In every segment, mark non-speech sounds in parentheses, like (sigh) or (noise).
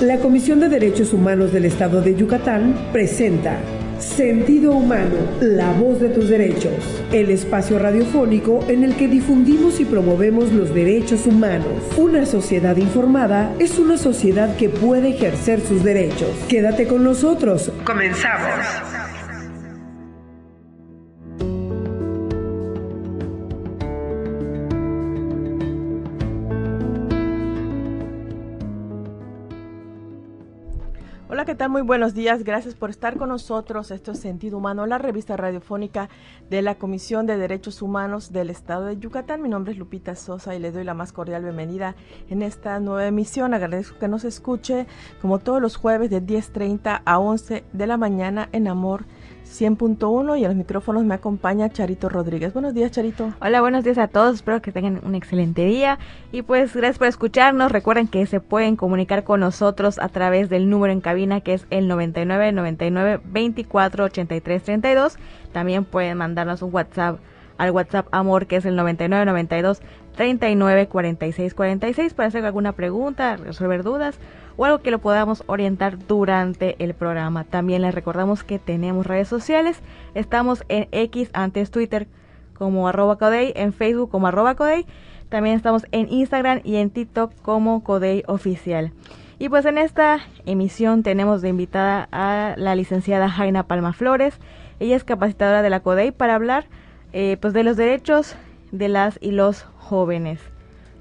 La Comisión de Derechos Humanos del Estado de Yucatán presenta Sentido Humano, la voz de tus derechos, el espacio radiofónico en el que difundimos y promovemos los derechos humanos. Una sociedad informada es una sociedad que puede ejercer sus derechos. Quédate con nosotros. Comenzamos. ¿Qué tal? Muy buenos días. Gracias por estar con nosotros. Esto es Sentido Humano, la revista radiofónica de la Comisión de Derechos Humanos del Estado de Yucatán. Mi nombre es Lupita Sosa y le doy la más cordial bienvenida en esta nueva emisión. Agradezco que nos escuche como todos los jueves de 10.30 a 11 de la mañana en Amor 100.1 y a los micrófonos me acompaña Charito Rodríguez. Buenos días, Charito. Hola, buenos días a todos. Espero que tengan un excelente día. Y pues gracias por escucharnos. Recuerden que se pueden comunicar con nosotros a través del número en cabina que es el 99 99 24 83 32. También pueden mandarnos un WhatsApp al WhatsApp Amor que es el 99 92 39 46 46 para hacer alguna pregunta, resolver dudas o algo que lo podamos orientar durante el programa. También les recordamos que tenemos redes sociales. Estamos en X, antes Twitter como arroba Codey, en Facebook como arroba Codey. También estamos en Instagram y en TikTok como Codey Oficial. Y pues en esta emisión tenemos de invitada a la licenciada Jaina Palma Flores. Ella es capacitadora de la CODEI para hablar eh, pues de los derechos de las y los jóvenes.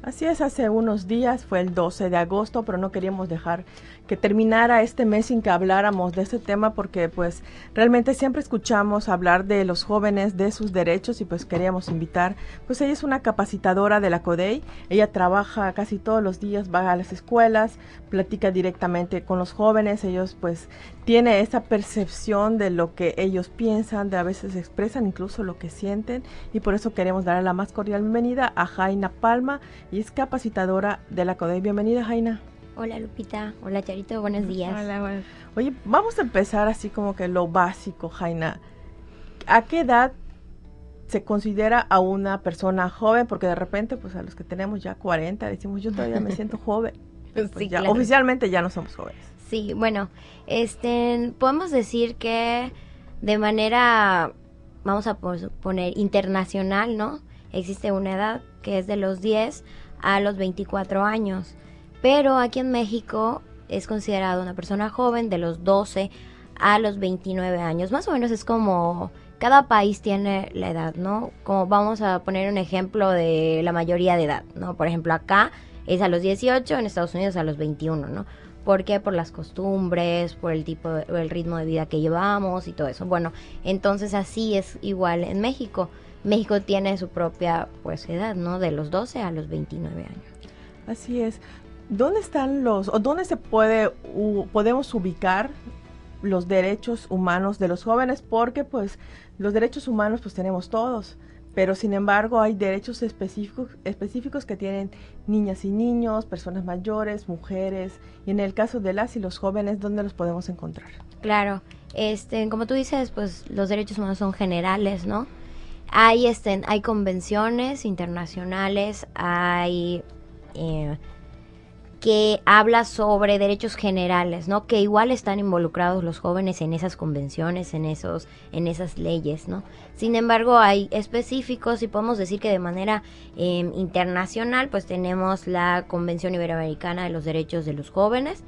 Así es, hace unos días, fue el 12 de agosto, pero no queríamos dejar que terminara este mes sin que habláramos de este tema porque pues realmente siempre escuchamos hablar de los jóvenes, de sus derechos y pues queríamos invitar, pues ella es una capacitadora de la CODEI, ella trabaja casi todos los días, va a las escuelas, platica directamente con los jóvenes, ellos pues tiene esa percepción de lo que ellos piensan, de a veces expresan incluso lo que sienten y por eso queremos darle la más cordial bienvenida a Jaina Palma y es capacitadora de la CODEI. Bienvenida Jaina. Hola Lupita, hola Charito, buenos días. Hola, bueno. Oye, vamos a empezar así como que lo básico, Jaina. ¿A qué edad se considera a una persona joven? Porque de repente, pues a los que tenemos ya 40, decimos, yo todavía me siento joven. (laughs) Pues ya, Oficialmente ya no somos jóvenes. Sí, bueno, este, podemos decir que de manera, vamos a poner internacional, ¿no? Existe una edad que es de los 10 a los 24 años. Pero aquí en México es considerado una persona joven de los 12 a los 29 años. Más o menos es como cada país tiene la edad, ¿no? Como vamos a poner un ejemplo de la mayoría de edad, ¿no? Por ejemplo, acá es a los 18, en Estados Unidos a los 21, ¿no? ¿Por qué? Por las costumbres, por el tipo, el ritmo de vida que llevamos y todo eso. Bueno, entonces así es igual en México. México tiene su propia pues edad, ¿no? De los 12 a los 29 años. Así es. ¿Dónde están los, o dónde se puede, podemos ubicar los derechos humanos de los jóvenes? Porque pues los derechos humanos pues tenemos todos, pero sin embargo hay derechos específicos, específicos que tienen niñas y niños, personas mayores, mujeres, y en el caso de las y los jóvenes, ¿dónde los podemos encontrar? Claro, este, como tú dices, pues los derechos humanos son generales, ¿no? Hay, este, hay convenciones internacionales, hay... Eh, que habla sobre derechos generales, ¿no? Que igual están involucrados los jóvenes en esas convenciones, en esos, en esas leyes, ¿no? Sin embargo, hay específicos y podemos decir que de manera em, internacional, pues tenemos la Convención Iberoamericana de los Derechos de los Jóvenes.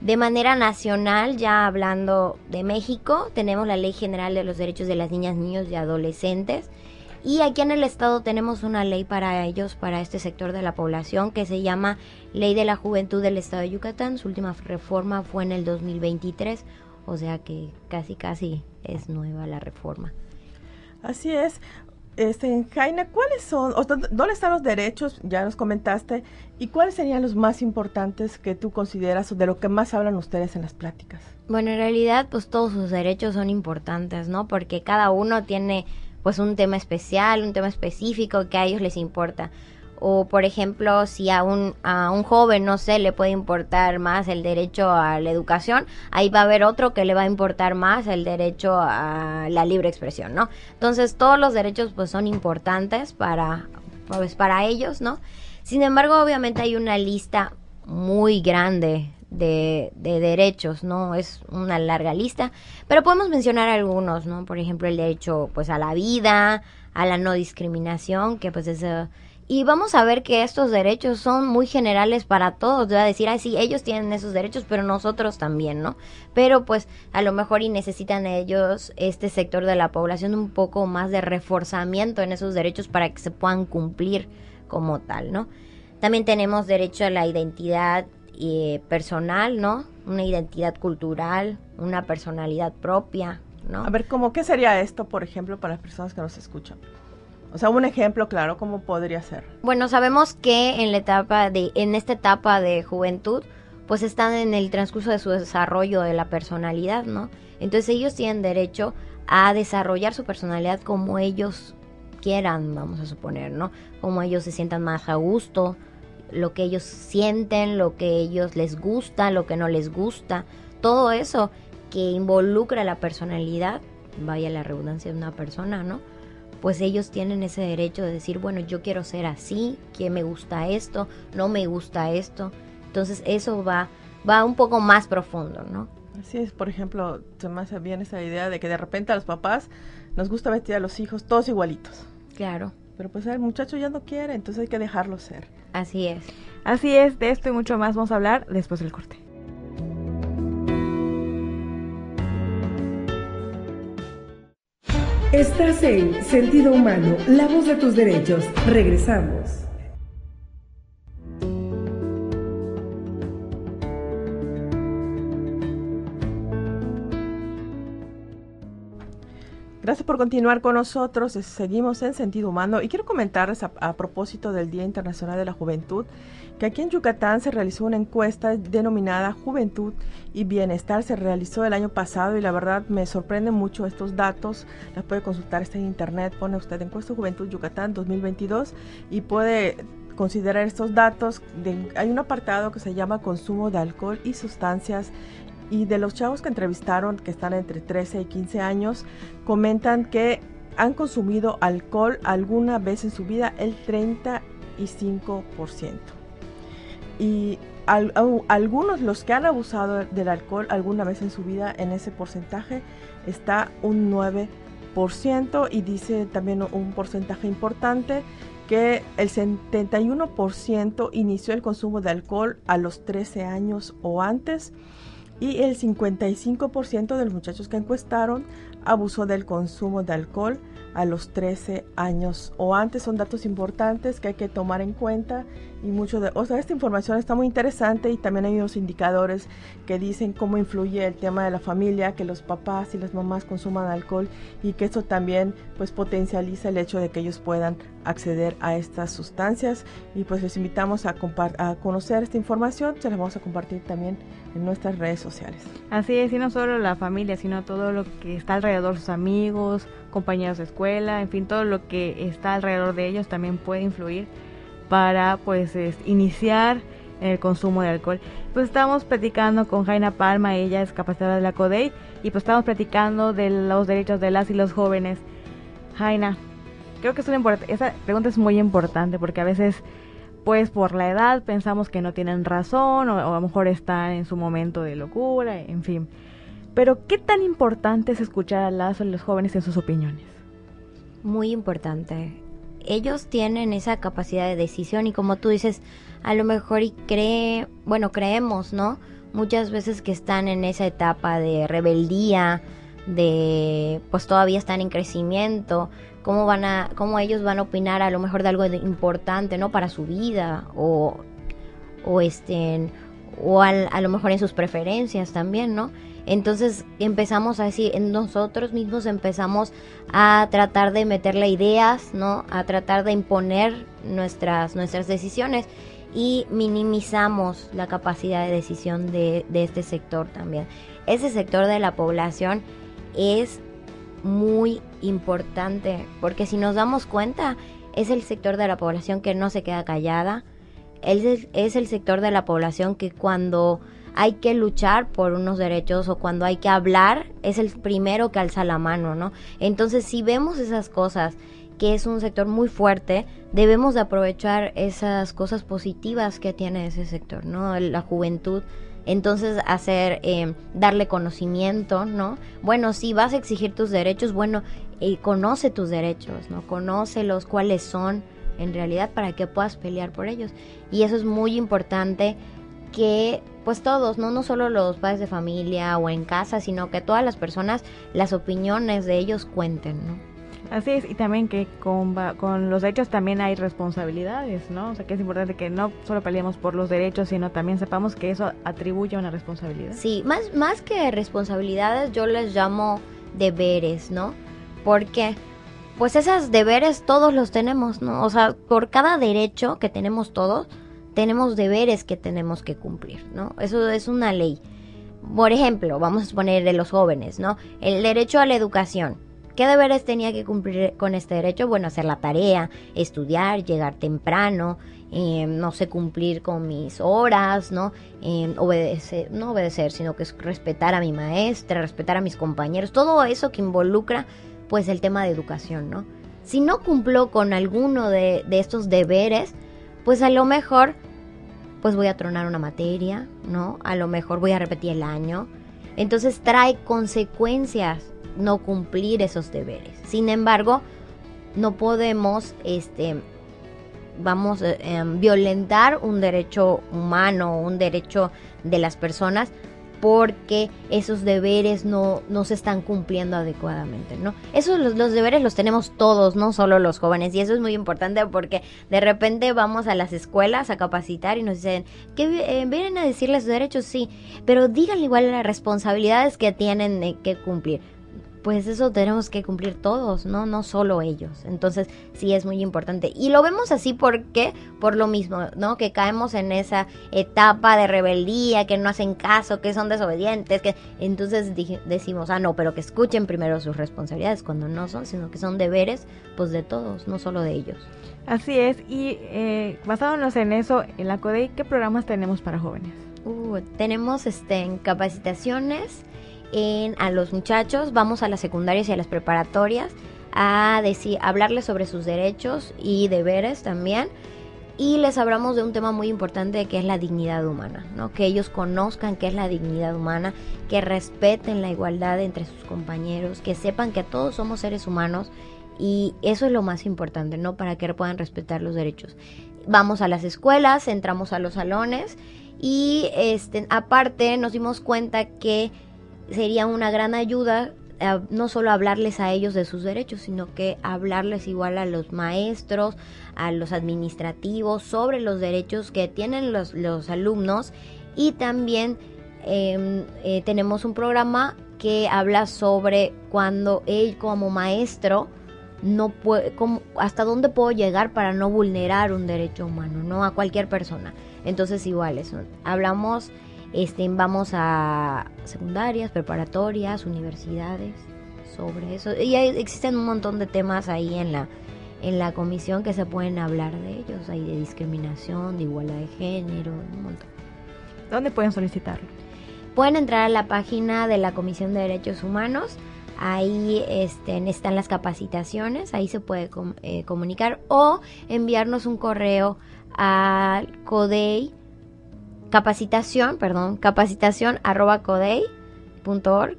De manera nacional, ya hablando de México, tenemos la Ley General de los Derechos de las Niñas, Niños y Adolescentes y aquí en el estado tenemos una ley para ellos, para este sector de la población, que se llama Ley de la Juventud del Estado de Yucatán. Su última reforma fue en el 2023, o sea que casi, casi es nueva la reforma. Así es. Este, Jaina, ¿cuáles son, o dónde están los derechos? Ya nos comentaste. ¿Y cuáles serían los más importantes que tú consideras o de lo que más hablan ustedes en las pláticas? Bueno, en realidad, pues todos sus derechos son importantes, ¿no? Porque cada uno tiene pues un tema especial, un tema específico que a ellos les importa. O por ejemplo, si a un, a un joven, no sé, le puede importar más el derecho a la educación, ahí va a haber otro que le va a importar más el derecho a la libre expresión, ¿no? Entonces todos los derechos pues son importantes para, pues, para ellos, ¿no? Sin embargo, obviamente hay una lista muy grande de, de, derechos, ¿no? Es una larga lista, pero podemos mencionar algunos, ¿no? Por ejemplo, el derecho, pues, a la vida, a la no discriminación, que pues es... Uh, y vamos a ver que estos derechos son muy generales para todos. Voy a decir, ay, sí, ellos tienen esos derechos, pero nosotros también, ¿no? Pero pues a lo mejor y necesitan ellos, este sector de la población, un poco más de reforzamiento en esos derechos para que se puedan cumplir como tal, ¿no? También tenemos derecho a la identidad eh, personal, ¿no? Una identidad cultural, una personalidad propia, ¿no? A ver, ¿cómo qué sería esto, por ejemplo, para las personas que nos escuchan? O sea, un ejemplo claro, ¿cómo podría ser? Bueno, sabemos que en la etapa de, en esta etapa de juventud, pues están en el transcurso de su desarrollo de la personalidad, ¿no? Entonces ellos tienen derecho a desarrollar su personalidad como ellos quieran, vamos a suponer, ¿no? Como ellos se sientan más a gusto, lo que ellos sienten, lo que ellos les gusta, lo que no les gusta, todo eso que involucra la personalidad, vaya la redundancia de una persona, ¿no? Pues ellos tienen ese derecho de decir, bueno, yo quiero ser así, que me gusta esto, no me gusta esto. Entonces eso va, va un poco más profundo, ¿no? Así es, por ejemplo, se me hace bien esa idea de que de repente a los papás nos gusta vestir a los hijos todos igualitos. Claro. Pero pues el muchacho ya no quiere, entonces hay que dejarlo ser. Así es. Así es, de esto y mucho más vamos a hablar después del corte. Estás en Sentido Humano, la voz de tus derechos. Regresamos. Gracias por continuar con nosotros. Seguimos en Sentido Humano y quiero comentarles a, propósito del Día Internacional de la Juventud que aquí en Yucatán se realizó una encuesta denominada Juventud y Bienestar. Se realizó el año pasado y la verdad me sorprende mucho estos datos. Las puede consultar está en internet. Pone usted encuesta Juventud Yucatán 2022 y puede considerar estos datos. hay un apartado que se llama consumo de alcohol y sustancias y de los chavos que entrevistaron, que están entre 13 y 15 años, comentan que han consumido alcohol alguna vez en su vida el 35%. Y algunos, los que han abusado del alcohol alguna vez en su vida, en ese porcentaje está un 9%. Y dice también un porcentaje importante que el 71% inició el consumo de alcohol a los 13 años o antes y el 55% de los muchachos que encuestaron abusó del consumo de alcohol a los 13 años o antes. Son datos importantes que hay que tomar en cuenta y mucho de, o sea, esta información está muy interesante y también hay unos indicadores que dicen cómo influye el tema de la familia, que los papás y las mamás consuman alcohol y que esto también pues potencializa el hecho de que ellos puedan acceder a estas sustancias y pues les invitamos a, a conocer esta información, se la vamos a compartir también en nuestras redes sociales. Así es, y no solo la familia, sino todo lo que está alrededor, sus amigos, compañeros de escuela, en fin, todo lo que está alrededor de ellos también puede influir para pues iniciar el consumo de alcohol. Pues estamos platicando con Jaina Palma, ella es capacitada de la CODEI, y pues estamos platicando de los derechos de las y los jóvenes. Jaina, creo que es una esa pregunta es muy importante porque a veces pues por la edad pensamos que no tienen razón o, a lo mejor están en su momento de locura, en fin. Pero ¿qué tan importante es escuchar a las o los jóvenes en sus opiniones? Muy importante ellos tienen esa capacidad de decisión y como tú dices, a lo mejor y cree, bueno, creemos, ¿no? Muchas veces que están en esa etapa de rebeldía, de pues todavía están en crecimiento, cómo van a cómo ellos van a opinar a lo mejor de algo importante, ¿no? para su vida o o estén o a lo mejor en sus preferencias también, ¿no? Entonces empezamos a decir, nosotros mismos empezamos a tratar de meterle ideas, ¿no? A tratar de imponer nuestras, nuestras decisiones y minimizamos la capacidad de decisión de, de este sector también. Ese sector de la población es muy importante porque si nos damos cuenta es el sector de la población que no se queda callada, es es el sector de la población que cuando hay que luchar por unos derechos o cuando hay que hablar es el primero que alza la mano, ¿no? Entonces si vemos esas cosas que es un sector muy fuerte, debemos de aprovechar esas cosas positivas que tiene ese sector, ¿no? La juventud. Entonces, hacer, eh, darle conocimiento, ¿no? Bueno, si vas a exigir tus derechos, bueno, conoce tus derechos, ¿no? Conócelos, cuáles son en realidad para que puedas pelear por ellos. Y eso es muy importante que pues todos, no no solo los padres de familia o en casa, sino que todas las personas, las opiniones de ellos cuenten, ¿no? Así es, y también que con, con los derechos también hay responsabilidades, ¿no? O sea, que es importante que no solo peleemos por los derechos, sino también sepamos que eso atribuye una responsabilidad. Sí, más, más que responsabilidades, yo les llamo deberes, ¿no? Porque, pues esos deberes todos los tenemos, ¿no? O sea, por cada derecho que tenemos todos, tenemos deberes que tenemos que cumplir, ¿no? Eso es una ley. Por ejemplo, vamos a poner de los jóvenes, ¿no? El derecho a la educación ¿Qué deberes tenía que cumplir con este derecho? Bueno, hacer la tarea, estudiar, llegar temprano, eh, no sé, cumplir con mis horas, ¿no? Eh, obedecer, no obedecer, sino que es respetar a mi maestra, respetar a mis compañeros, todo eso que involucra pues el tema de educación, ¿no? Si no cumplo con alguno de, de estos deberes, pues a lo mejor pues voy a tronar una materia, ¿no? A lo mejor voy a repetir el año. Entonces trae consecuencias no cumplir esos deberes. Sin embargo, no podemos, este, vamos, eh, em, violentar un derecho humano, un derecho de las personas porque esos deberes no, no se están cumpliendo adecuadamente, ¿no? Esos los, los, deberes los tenemos todos, no solo los jóvenes, y eso es muy importante porque de repente vamos a las escuelas a capacitar y nos dicen que eh, vienen a decirles sus derechos, sí, pero díganle igual las responsabilidades que tienen que cumplir pues eso tenemos que cumplir todos, ¿no? No solo ellos. Entonces, sí es muy importante. Y lo vemos así porque, por lo mismo, ¿no? Que caemos en esa etapa de rebeldía, que no hacen caso, que son desobedientes, que entonces decimos, ah, no, pero que escuchen primero sus responsabilidades cuando no son, sino que son deberes, pues de todos, no solo de ellos. Así es, y eh, basándonos en eso, en la CODEI, ¿qué programas tenemos para jóvenes? Uh, tenemos este, en capacitaciones, en, a los muchachos, vamos a las secundarias y a las preparatorias a decir, hablarles sobre sus derechos y deberes también. Y les hablamos de un tema muy importante que es la dignidad humana, ¿no? Que ellos conozcan qué es la dignidad humana, que respeten la igualdad entre sus compañeros, que sepan que todos somos seres humanos y eso es lo más importante, ¿no? Para que puedan respetar los derechos. Vamos a las escuelas, entramos a los salones y este, aparte nos dimos cuenta que sería una gran ayuda eh, no solo hablarles a ellos de sus derechos, sino que hablarles igual a los maestros, a los administrativos, sobre los derechos que tienen los, los alumnos. Y también em, eh, tenemos un programa que habla sobre cuando él como maestro no puede, hasta dónde puedo llegar para no vulnerar un derecho humano, no a cualquier persona. Entonces igual eso, hablamos este, vamos a secundarias, preparatorias, universidades sobre eso. Y existen un montón de temas ahí en la, en la comisión que se pueden hablar de ellos. Hay de discriminación, de igualdad de género, un montón. ¿Dónde pueden solicitarlo? Pueden entrar a la página de la Comisión de Derechos Humanos. Ahí este, están las capacitaciones, ahí se puede eh, comunicar o enviarnos un correo al CODEI capacitación, perdón, capacitación arroba codey.org.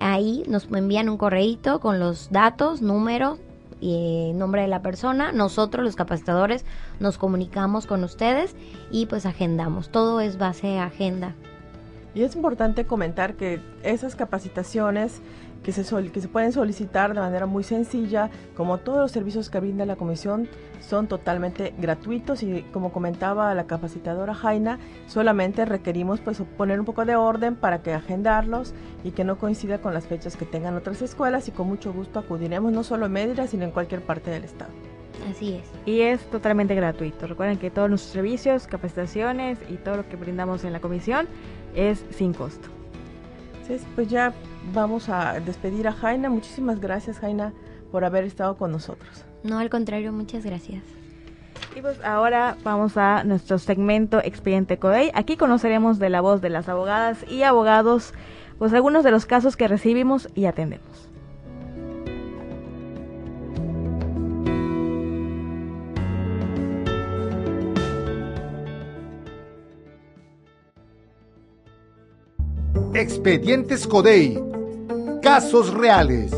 Ahí nos envían un correíto con los datos, números y nombre de la persona. Nosotros, los capacitadores, nos comunicamos con ustedes y pues agendamos. Todo es base agenda. Y es importante comentar que esas capacitaciones que se, que se pueden solicitar de manera muy sencilla, como todos los servicios que brinda la comisión son totalmente gratuitos y como comentaba la capacitadora Jaina, solamente requerimos pues poner un poco de orden para que agendarlos y que no coincida con las fechas que tengan otras escuelas y con mucho gusto acudiremos no solo en Mérida, sino en cualquier parte del estado. Así es. Y es totalmente gratuito. Recuerden que todos nuestros servicios, capacitaciones y todo lo que brindamos en la comisión es sin costo. Sí, pues ya vamos a despedir a Jaina. Muchísimas gracias, Jaina, por haber estado con nosotros. No, al contrario, muchas gracias. Y pues ahora vamos a nuestro segmento Expediente Codey. Aquí conoceremos de la voz de las abogadas y abogados, pues algunos de los casos que recibimos y atendemos. Expedientes Codey. Casos reales.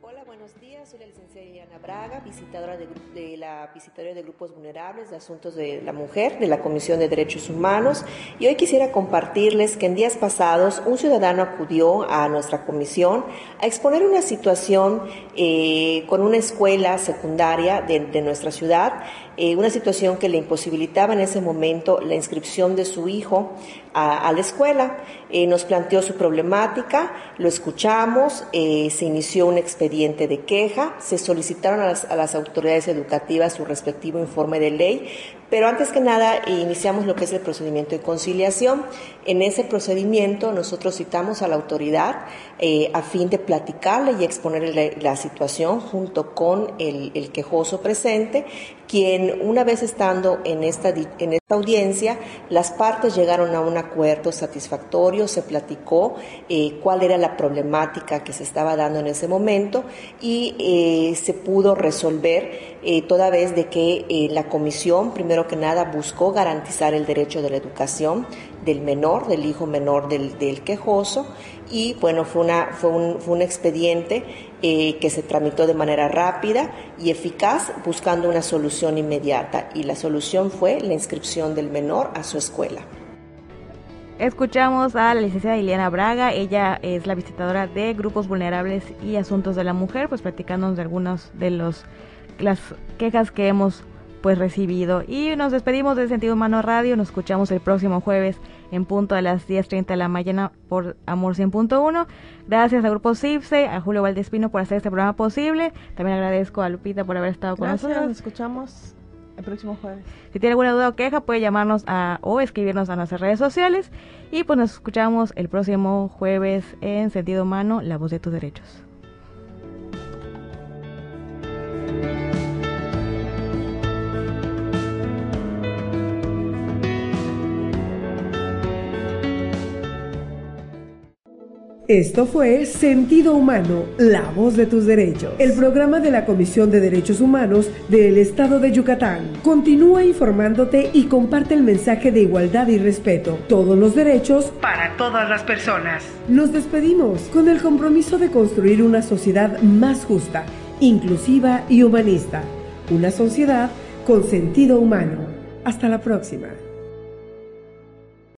Hola, buenos días. Soy la licenciada Diana Braga, visitadora de, de, la Visitoria de Grupos Vulnerables de Asuntos de la Mujer de la Comisión de Derechos Humanos. Y hoy quisiera compartirles que en días pasados un ciudadano acudió a nuestra comisión a exponer una situación eh, con una escuela secundaria de nuestra ciudad eh, una situación que le imposibilitaba en ese momento la inscripción de su hijo a, la escuela. Eh, nos planteó su problemática, lo escuchamos, eh, se inició un expediente de queja, se solicitaron a las, autoridades educativas su respectivo informe de ley, pero antes que nada iniciamos lo que es el procedimiento de conciliación. En ese procedimiento nosotros citamos a la autoridad eh, a fin de platicarle y exponerle la, situación junto con el, quejoso presente, quien una vez estando en esta, en esta audiencia, las partes llegaron a un acuerdo satisfactorio, se platicó eh, cuál era la problemática que se estaba dando en ese momento y eh, se pudo resolver eh, toda vez de que eh, la comisión, que nada, buscó garantizar el derecho de la educación del menor, del hijo menor del, del quejoso, y bueno, fue, una, fue, un, fue un expediente eh, que se tramitó de manera rápida y eficaz, buscando una solución inmediata, y la solución fue la inscripción del menor a su escuela. Escuchamos a la licenciada Ileana Braga, ella es la visitadora de grupos vulnerables y asuntos de la mujer, pues platicándonos de algunas de los las quejas que hemos pues recibido. Y nos despedimos de Sentido Humano Radio, nos escuchamos el próximo jueves en punto a las 10.30 de la mañana por Amor 100.1. Gracias al Grupo CIPSE, a Julio Valdespino por hacer este programa posible. También agradezco a Lupita por haber estado Gracias, con nosotros. Nos escuchamos el próximo jueves. Si tiene alguna duda o queja, puede llamarnos a, o escribirnos a nuestras redes sociales. Y pues nos escuchamos el próximo jueves en Sentido Humano, La Voz de tus Derechos. Esto fue Sentido Humano, la voz de tus derechos, el programa de la Comisión de Derechos Humanos del Estado de Yucatán. Continúa informándote y comparte el mensaje de igualdad y respeto. Todos los derechos para todas las personas. Nos despedimos con el compromiso de construir una sociedad más justa, inclusiva y humanista. Una sociedad con sentido humano. Hasta la próxima.